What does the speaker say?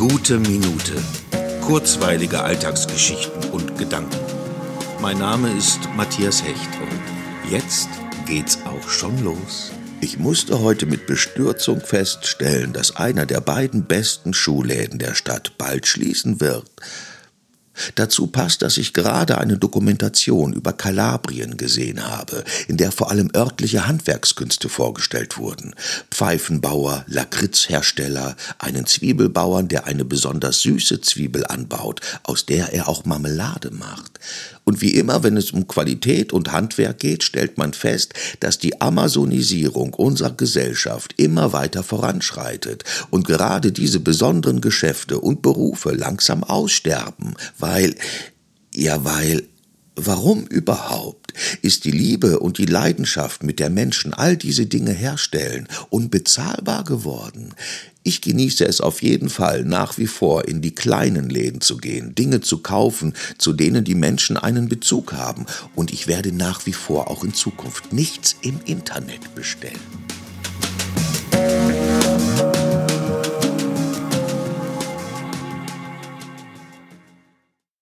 Gute Minute. Kurzweilige Alltagsgeschichten und Gedanken. Mein Name ist Matthias Hecht und jetzt geht's auch schon los. Ich musste heute mit Bestürzung feststellen, dass einer der beiden besten Schuhläden der Stadt bald schließen wird. Dazu passt, dass ich gerade eine Dokumentation über Kalabrien gesehen habe, in der vor allem örtliche Handwerkskünste vorgestellt wurden. Pfeifenbauer, Lakritzhersteller, einen Zwiebelbauern, der eine besonders süße Zwiebel anbaut, aus der er auch Marmelade macht. Und wie immer, wenn es um Qualität und Handwerk geht, stellt man fest, dass die Amazonisierung unserer Gesellschaft immer weiter voranschreitet und gerade diese besonderen Geschäfte und Berufe langsam aussterben, weil, ja, weil, warum überhaupt ist die Liebe und die Leidenschaft, mit der Menschen all diese Dinge herstellen, unbezahlbar geworden? Ich genieße es auf jeden Fall nach wie vor, in die kleinen Läden zu gehen, Dinge zu kaufen, zu denen die Menschen einen Bezug haben, und ich werde nach wie vor auch in Zukunft nichts im Internet bestellen.